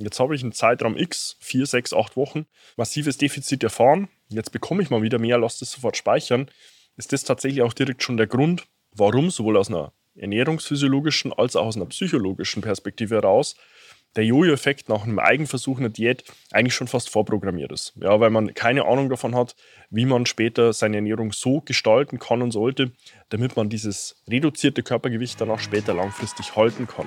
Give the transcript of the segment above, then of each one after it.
jetzt habe ich einen Zeitraum X, 4, 6, 8 Wochen, massives Defizit erfahren, jetzt bekomme ich mal wieder mehr, lass das sofort speichern, ist das tatsächlich auch direkt schon der Grund, warum sowohl aus einer ernährungsphysiologischen als auch aus einer psychologischen Perspektive heraus der Jojo-Effekt nach einem Eigenversuch einer Diät eigentlich schon fast vorprogrammiert ist. Ja, weil man keine Ahnung davon hat, wie man später seine Ernährung so gestalten kann und sollte, damit man dieses reduzierte Körpergewicht dann auch später langfristig halten kann.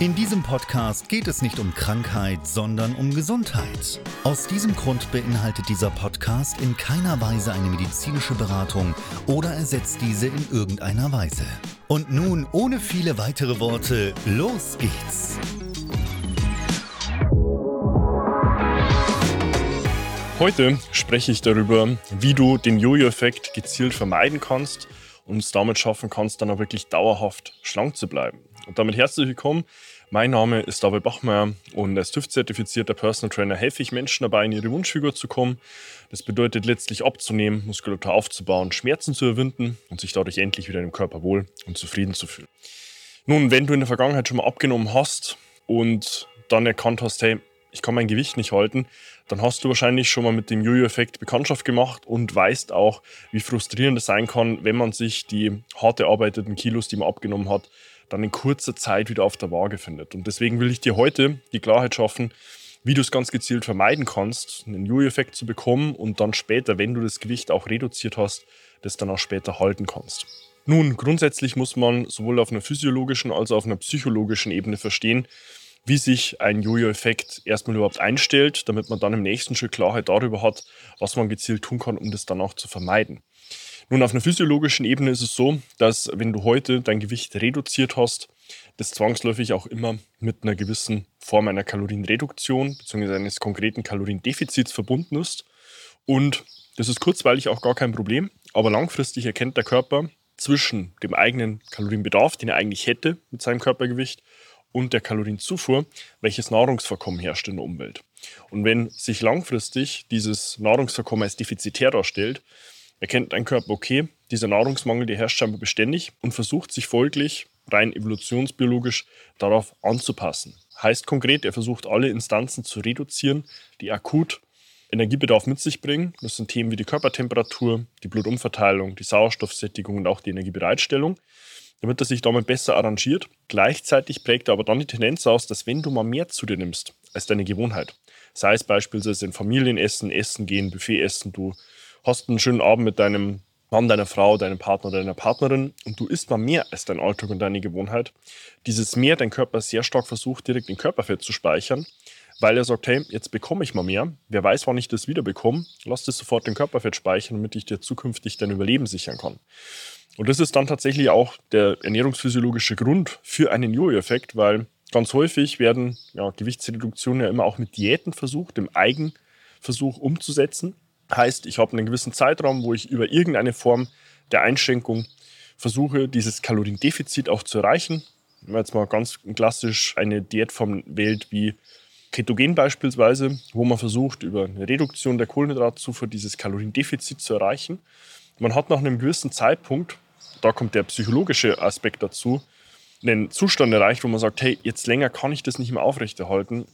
In diesem Podcast geht es nicht um Krankheit, sondern um Gesundheit. Aus diesem Grund beinhaltet dieser Podcast in keiner Weise eine medizinische Beratung oder ersetzt diese in irgendeiner Weise. Und nun, ohne viele weitere Worte, los geht's! Heute spreche ich darüber, wie du den Jojo-Effekt gezielt vermeiden kannst und es damit schaffen kannst, dann auch wirklich dauerhaft schlank zu bleiben. Und damit herzlich willkommen. Mein Name ist David Bachmeier und als TÜV-zertifizierter Personal Trainer helfe ich Menschen dabei, in ihre Wunschfigur zu kommen. Das bedeutet letztlich abzunehmen, Muskulatur aufzubauen, Schmerzen zu überwinden und sich dadurch endlich wieder im Körper wohl und zufrieden zu fühlen. Nun, wenn du in der Vergangenheit schon mal abgenommen hast und dann erkannt hast, hey, ich kann mein Gewicht nicht halten, dann hast du wahrscheinlich schon mal mit dem Jojo-Effekt Bekanntschaft gemacht und weißt auch, wie frustrierend es sein kann, wenn man sich die hart erarbeiteten Kilos, die man abgenommen hat, dann in kurzer Zeit wieder auf der Waage findet. Und deswegen will ich dir heute die Klarheit schaffen, wie du es ganz gezielt vermeiden kannst, einen Jojo-Effekt zu bekommen und dann später, wenn du das Gewicht auch reduziert hast, das dann auch später halten kannst. Nun, grundsätzlich muss man sowohl auf einer physiologischen als auch auf einer psychologischen Ebene verstehen, wie sich ein Jojo-Effekt erstmal überhaupt einstellt, damit man dann im nächsten Schritt Klarheit darüber hat, was man gezielt tun kann, um das dann auch zu vermeiden. Nun, auf einer physiologischen Ebene ist es so, dass wenn du heute dein Gewicht reduziert hast, das zwangsläufig auch immer mit einer gewissen Form einer Kalorienreduktion bzw. eines konkreten Kaloriendefizits verbunden ist. Und das ist kurzweilig auch gar kein Problem, aber langfristig erkennt der Körper zwischen dem eigenen Kalorienbedarf, den er eigentlich hätte mit seinem Körpergewicht, und der Kalorienzufuhr, welches Nahrungsvorkommen herrscht in der Umwelt. Und wenn sich langfristig dieses Nahrungsvorkommen als defizitär darstellt, erkennt dein Körper, okay, dieser Nahrungsmangel, der herrscht scheinbar beständig und versucht sich folglich rein evolutionsbiologisch darauf anzupassen. Heißt konkret, er versucht alle Instanzen zu reduzieren, die akut Energiebedarf mit sich bringen. Das sind Themen wie die Körpertemperatur, die Blutumverteilung, die Sauerstoffsättigung und auch die Energiebereitstellung, damit er sich damit besser arrangiert. Gleichzeitig prägt er aber dann die Tendenz aus, dass wenn du mal mehr zu dir nimmst als deine Gewohnheit, sei es beispielsweise in Familienessen, Essen gehen, Buffet essen, du hast einen schönen Abend mit deinem Mann, deiner Frau, deinem Partner, deiner Partnerin und du isst mal mehr als dein Alltag und deine Gewohnheit. Dieses mehr, dein Körper sehr stark versucht, direkt in Körperfett zu speichern, weil er sagt, hey, jetzt bekomme ich mal mehr. Wer weiß, wann ich das wieder bekomme. Lass das sofort in Körperfett speichern, damit ich dir zukünftig dein Überleben sichern kann. Und das ist dann tatsächlich auch der ernährungsphysiologische Grund für einen Jojo-Effekt, weil ganz häufig werden ja, Gewichtsreduktionen ja immer auch mit Diäten versucht, im Eigenversuch umzusetzen. Heißt, ich habe einen gewissen Zeitraum, wo ich über irgendeine Form der Einschränkung versuche, dieses Kaloriendefizit auch zu erreichen. Wenn man jetzt mal ganz klassisch eine Diätform wählt wie Ketogen beispielsweise, wo man versucht, über eine Reduktion der Kohlenhydratzufuhr dieses Kaloriendefizit zu erreichen. Man hat nach einem gewissen Zeitpunkt, da kommt der psychologische Aspekt dazu, einen Zustand erreicht, wo man sagt, hey, jetzt länger kann ich das nicht mehr aufrechterhalten.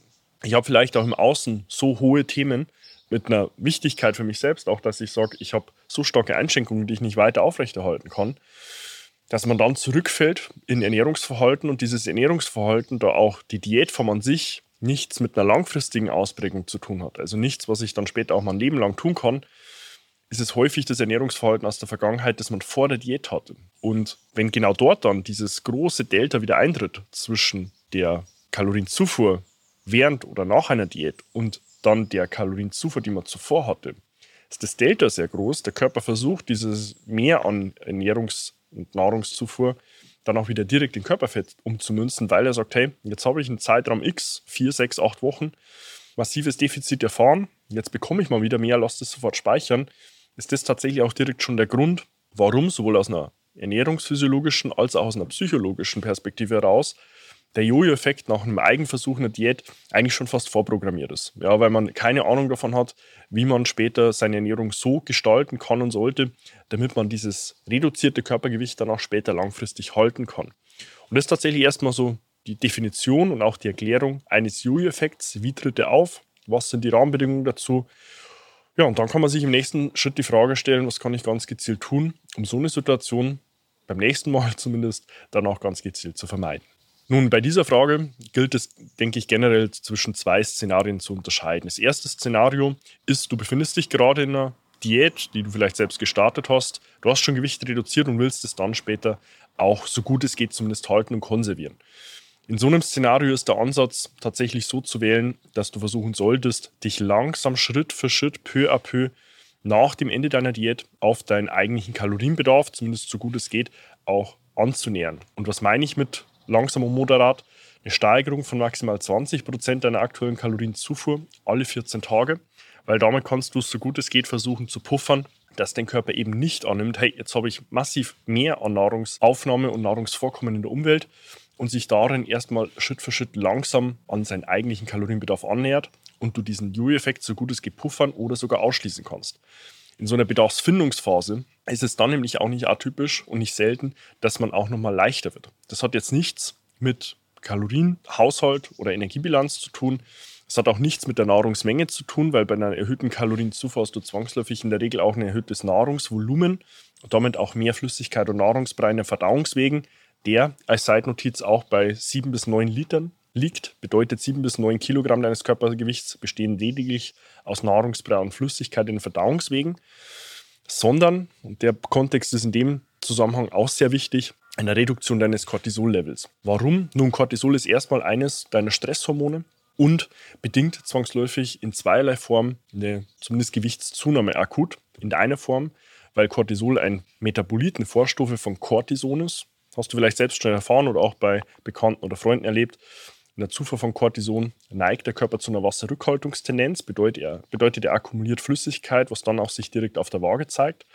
Ich habe vielleicht auch im Außen so hohe Themen, mit einer Wichtigkeit für mich selbst, auch dass ich sage, ich habe so starke Einschränkungen, die ich nicht weiter aufrechterhalten kann. dass man dann zurückfällt in Ernährungsverhalten und dieses Ernährungsverhalten da auch die Diätform an sich nichts mit einer langfristigen Ausprägung zu tun hat, also nichts, was ich dann später auch mein Leben lang tun kann, ist es häufig das Ernährungsverhalten aus der Vergangenheit, das man vor der Diät hatte. Und wenn genau dort dann dieses große Delta wieder eintritt zwischen der Kalorienzufuhr während oder nach einer Diät und dann der Kalorienzufuhr, die man zuvor hatte, ist das Delta sehr groß. Der Körper versucht, dieses Mehr an Ernährungs- und Nahrungszufuhr dann auch wieder direkt in Körperfett umzumünzen, weil er sagt, hey, jetzt habe ich einen Zeitraum X, 4, 6, 8 Wochen, massives Defizit erfahren, jetzt bekomme ich mal wieder mehr, lass das sofort speichern ist das tatsächlich auch direkt schon der Grund, warum sowohl aus einer ernährungsphysiologischen als auch aus einer psychologischen Perspektive heraus der Jojo-Effekt nach einem Eigenversuch einer Diät eigentlich schon fast vorprogrammiert ist. Ja, weil man keine Ahnung davon hat, wie man später seine Ernährung so gestalten kann und sollte, damit man dieses reduzierte Körpergewicht dann auch später langfristig halten kann. Und das ist tatsächlich erstmal so die Definition und auch die Erklärung eines Jojo-Effekts. Wie tritt er auf? Was sind die Rahmenbedingungen dazu? Ja, und dann kann man sich im nächsten Schritt die Frage stellen, was kann ich ganz gezielt tun, um so eine Situation beim nächsten Mal zumindest dann auch ganz gezielt zu vermeiden. Nun, bei dieser Frage gilt es, denke ich, generell zwischen zwei Szenarien zu unterscheiden. Das erste Szenario ist, du befindest dich gerade in einer Diät, die du vielleicht selbst gestartet hast. Du hast schon Gewicht reduziert und willst es dann später auch so gut es geht zumindest halten und konservieren. In so einem Szenario ist der Ansatz tatsächlich so zu wählen, dass du versuchen solltest, dich langsam Schritt für Schritt, peu à peu, nach dem Ende deiner Diät auf deinen eigentlichen Kalorienbedarf, zumindest so gut es geht, auch anzunähern. Und was meine ich mit langsam und moderat? Eine Steigerung von maximal 20 Prozent deiner aktuellen Kalorienzufuhr alle 14 Tage, weil damit kannst du es so gut es geht versuchen zu puffern, dass dein Körper eben nicht annimmt, hey, jetzt habe ich massiv mehr an Nahrungsaufnahme und Nahrungsvorkommen in der Umwelt und sich darin erstmal Schritt für Schritt langsam an seinen eigentlichen Kalorienbedarf annähert und du diesen Jojo-Effekt so gut es geht puffern oder sogar ausschließen kannst. In so einer Bedarfsfindungsphase ist es dann nämlich auch nicht atypisch und nicht selten, dass man auch nochmal leichter wird. Das hat jetzt nichts mit Kalorien, Haushalt oder Energiebilanz zu tun. Es hat auch nichts mit der Nahrungsmenge zu tun, weil bei einer erhöhten Kalorienzufuhr hast du zwangsläufig in der Regel auch ein erhöhtes Nahrungsvolumen und damit auch mehr Flüssigkeit und Nahrungsbrei in den Verdauungswegen der als Seitnotiz auch bei 7 bis 9 Litern liegt. Bedeutet 7 bis 9 Kilogramm deines Körpergewichts bestehen lediglich aus Nahrungsbrei und Flüssigkeit in den Verdauungswegen, sondern, und der Kontext ist in dem Zusammenhang auch sehr wichtig, eine Reduktion deines Cortisol-Levels. Warum? Nun, Cortisol ist erstmal eines deiner Stresshormone und bedingt zwangsläufig in zweierlei Form eine zumindest Gewichtszunahme akut. In der einen Form, weil Cortisol ein Metabolit, eine Vorstufe von Cortison ist, hast du vielleicht selbst schon erfahren oder auch bei Bekannten oder Freunden erlebt. In der Zufuhr von Cortison neigt der Körper zu einer Wasserrückhaltungstendenz, bedeutet er, bedeutet er akkumuliert Flüssigkeit, was dann auch sich direkt auf der Waage zeigt.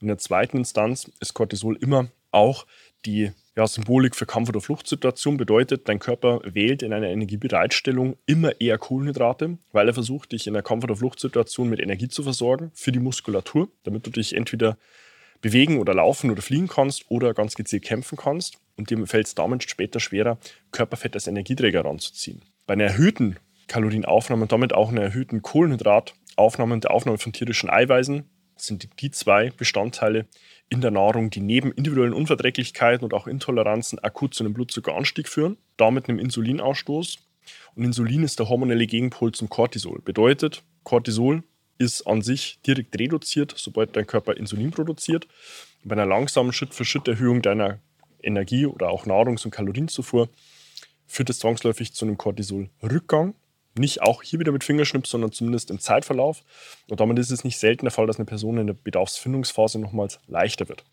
In der zweiten Instanz ist Cortisol immer auch die ja, Symbolik für Kampf- oder Fluchtsituation, bedeutet, dein Körper wählt in einer Energiebereitstellung immer eher Kohlenhydrate, weil er versucht, dich in der Kampf- oder Fluchtsituation mit Energie zu versorgen für die Muskulatur, damit du dich entweder bewegen oder laufen oder fliegen kannst oder ganz gezielt kämpfen kannst. Und dir fällt es damit später schwerer, Körperfett als Energieträger ranzuziehen. Bei einer erhöhten Kalorienaufnahme und damit auch einer erhöhten Kohlenhydrataufnahme und der Aufnahme von tierischen Eiweißen sind die zwei Bestandteile in der Nahrung, die neben individuellen Unverträglichkeiten und auch Intoleranzen akut zu einem Blutzuckeranstieg führen, damit einem Insulinausstoß. Und Insulin ist der hormonelle Gegenpol zum Cortisol. Bedeutet, Cortisol ist an sich direkt reduziert, sobald dein Körper Insulin produziert. Bei einer langsamen Schritt-für-Schritt-Erhöhung deiner Energie- oder auch Nahrungs- und Kalorienzufuhr führt es zwangsläufig zu einem Cortisol-Rückgang. Nicht auch hier wieder mit Fingerschnips, sondern zumindest im Zeitverlauf. Und damit ist es nicht selten der Fall, dass eine Person in der Bedarfsfindungsphase nochmals leichter wird.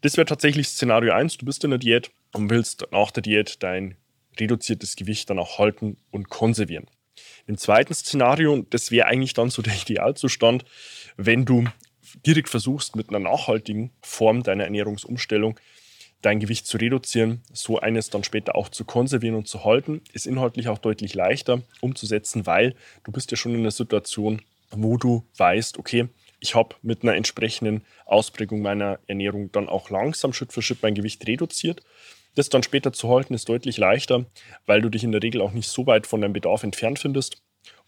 Das wäre tatsächlich Szenario 1. Du bist in der Diät und willst nach der Diät dein reduziertes Gewicht dann auch halten und konservieren. Im zweiten Szenario, das wäre eigentlich dann so der Idealzustand, wenn du direkt versuchst, mit einer nachhaltigen Form deiner Ernährungsumstellung dein Gewicht zu reduzieren, so eines dann später auch zu konservieren und zu halten, ist inhaltlich auch deutlich leichter umzusetzen, weil du bist ja schon in einer Situation, wo du weißt, okay, ich habe mit einer entsprechenden Ausprägung meiner Ernährung dann auch langsam Schritt für Schritt mein Gewicht reduziert. Das dann später zu halten ist deutlich leichter, weil du dich in der Regel auch nicht so weit von deinem Bedarf entfernt findest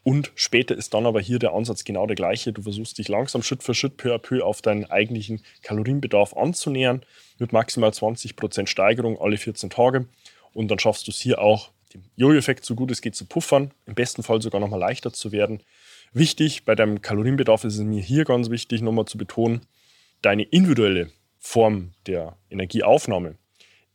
Und später ist dann aber hier der Ansatz genau der gleiche. Du versuchst dich langsam Schritt für Schritt, peu à peu auf deinen eigentlichen Kalorienbedarf anzunähern, mit maximal 20% Steigerung alle 14 Tage. Und dann schaffst du es hier auch, dem Jojo-Effekt so gut es geht zu puffern, im besten Fall sogar nochmal leichter zu werden. Wichtig, bei deinem Kalorienbedarf ist es mir hier ganz wichtig, nochmal zu betonen, deine individuelle Form der Energieaufnahme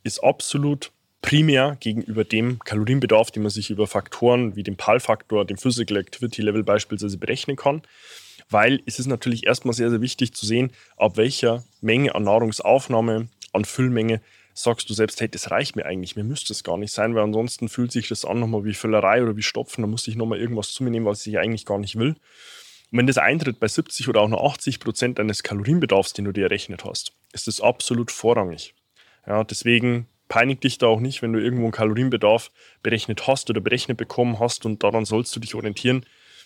ist absolut primär gegenüber dem Kalorienbedarf, den man sich über Faktoren wie dem PAL-Faktor, dem Physical Activity Level beispielsweise berechnen kann. Weil es ist natürlich erstmal sehr, sehr wichtig zu sehen, ab welcher Menge an Nahrungsaufnahme, an Füllmenge sagst du selbst, hey, das reicht mir eigentlich, mir müsste es gar nicht sein, weil ansonsten fühlt sich das an nochmal wie Völlerei oder wie Stopfen, da muss ich nochmal irgendwas zu mir nehmen, was ich eigentlich gar nicht will. Und wenn das eintritt bei 70 oder auch nur 80 Prozent deines Kalorienbedarfs, den du dir errechnet hast, ist das absolut vorrangig. Ja, deswegen peinig dich da auch nicht, wenn du irgendwo einen Kalorienbedarf berechnet hast oder berechnet bekommen hast und daran sollst du dich orientieren.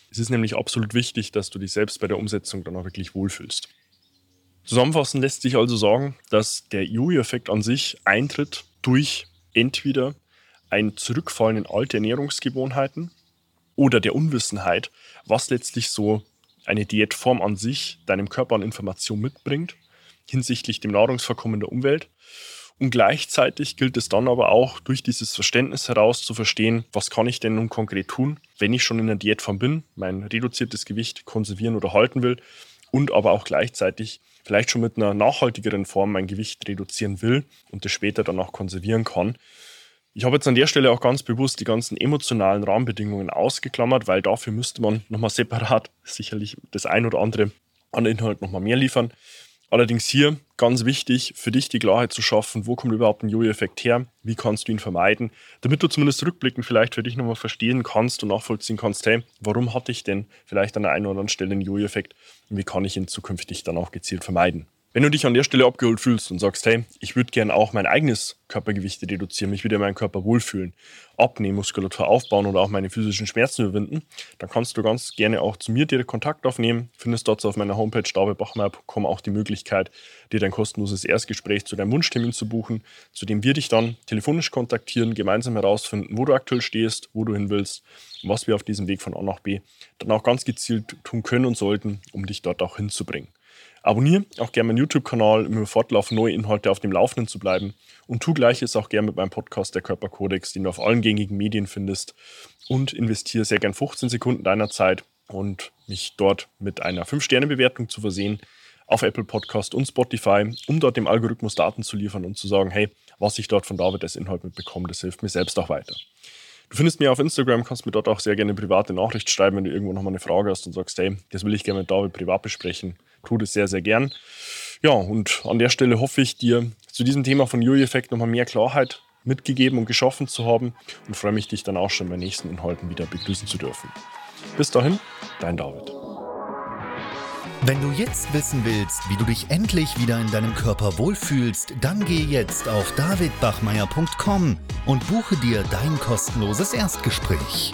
Es ist nämlich absolut wichtig, dass du dich selbst bei der Umsetzung dann auch wirklich wohlfühlst. Zusammenfassend lässt sich also sagen, dass der Jojo-Effekt an sich eintritt durch entweder ein Zurückfallen in alte Ernährungsgewohnheiten oder der Unwissenheit, was letztlich so eine Diätform an sich deinem Körper an Information mitbringt hinsichtlich dem Nahrungsverkommen der Umwelt und gleichzeitig gilt es dann aber auch, durch dieses Verständnis heraus zu verstehen, was kann ich denn nun konkret tun, wenn ich schon in der Diätform bin, mein reduziertes Gewicht konservieren oder halten will und aber auch gleichzeitig vielleicht schon mit einer nachhaltigeren Form mein Gewicht reduzieren will und das später dann auch konservieren kann. Ich habe jetzt an der Stelle auch ganz bewusst die ganzen emotionalen Rahmenbedingungen ausgeklammert, weil dafür müsste man nochmal separat sicherlich das ein oder andere an Inhalt nochmal mehr liefern. Allerdings hier ganz wichtig, für dich die Klarheit zu schaffen, wo kommt überhaupt ein Jojo-Effekt her, wie kannst du ihn vermeiden, damit du zumindest rückblickend vielleicht für dich nochmal verstehen kannst und nachvollziehen kannst, hey, warum hatte ich denn vielleicht an der einen oder anderen Stelle einen Jojo-Effekt und wie kann ich ihn zukünftig dann auch gezielt vermeiden. Wenn du dich an der Stelle abgeholt fühlst und sagst, hey, ich würde gerne auch mein eigenes Körpergewicht reduzieren, mich wieder in meinem Körper wohlfühlen, abnehmen, Muskulatur aufbauen oder auch meine physischen Schmerzen überwinden, dann kannst du ganz gerne auch zu mir direkt Kontakt aufnehmen. Findest dort auf meiner Homepage davidbachmeier.com auch die Möglichkeit, dir dein kostenloses Erstgespräch zu deinem Wunschtermin zu buchen, zu dem wir dich dann telefonisch kontaktieren, gemeinsam herausfinden, wo du aktuell stehst, wo du hin willst und was wir auf diesem Weg von A nach B dann auch ganz gezielt tun können und sollten, um dich dort auch hinzubringen. Abonniere auch gerne meinen YouTube-Kanal, um im Fortlauf neue Inhalte auf dem Laufenden zu bleiben. Und tu gleiches auch gerne mit meinem Podcast Der Körperkodex, den du auf allen gängigen Medien findest. Und investiere sehr gern 15 Sekunden deiner Zeit und mich dort mit einer 5-Sterne-Bewertung zu versehen auf Apple Podcast und Spotify, um dort dem Algorithmus Daten zu liefern und zu sagen, hey, was ich dort von David als Inhalt mitbekomme, das hilft mir selbst auch weiter. Du findest mir auf Instagram, kannst mir dort auch sehr gerne private Nachricht schreiben, wenn du irgendwo nochmal eine Frage hast und sagst, hey, das will ich gerne mit David privat besprechen tue das sehr, sehr gern. Ja, und an der Stelle hoffe ich, dir zu diesem Thema von Jojo-Effekt nochmal mehr Klarheit mitgegeben und geschaffen zu haben und freue mich, dich dann auch schon bei nächsten Inhalten wieder begrüßen zu dürfen. Bis dahin, dein David. Wenn du jetzt wissen willst, wie du dich endlich wieder in deinem Körper wohlfühlst, dann geh jetzt auf davidbachmeier.com und buche dir dein kostenloses Erstgespräch.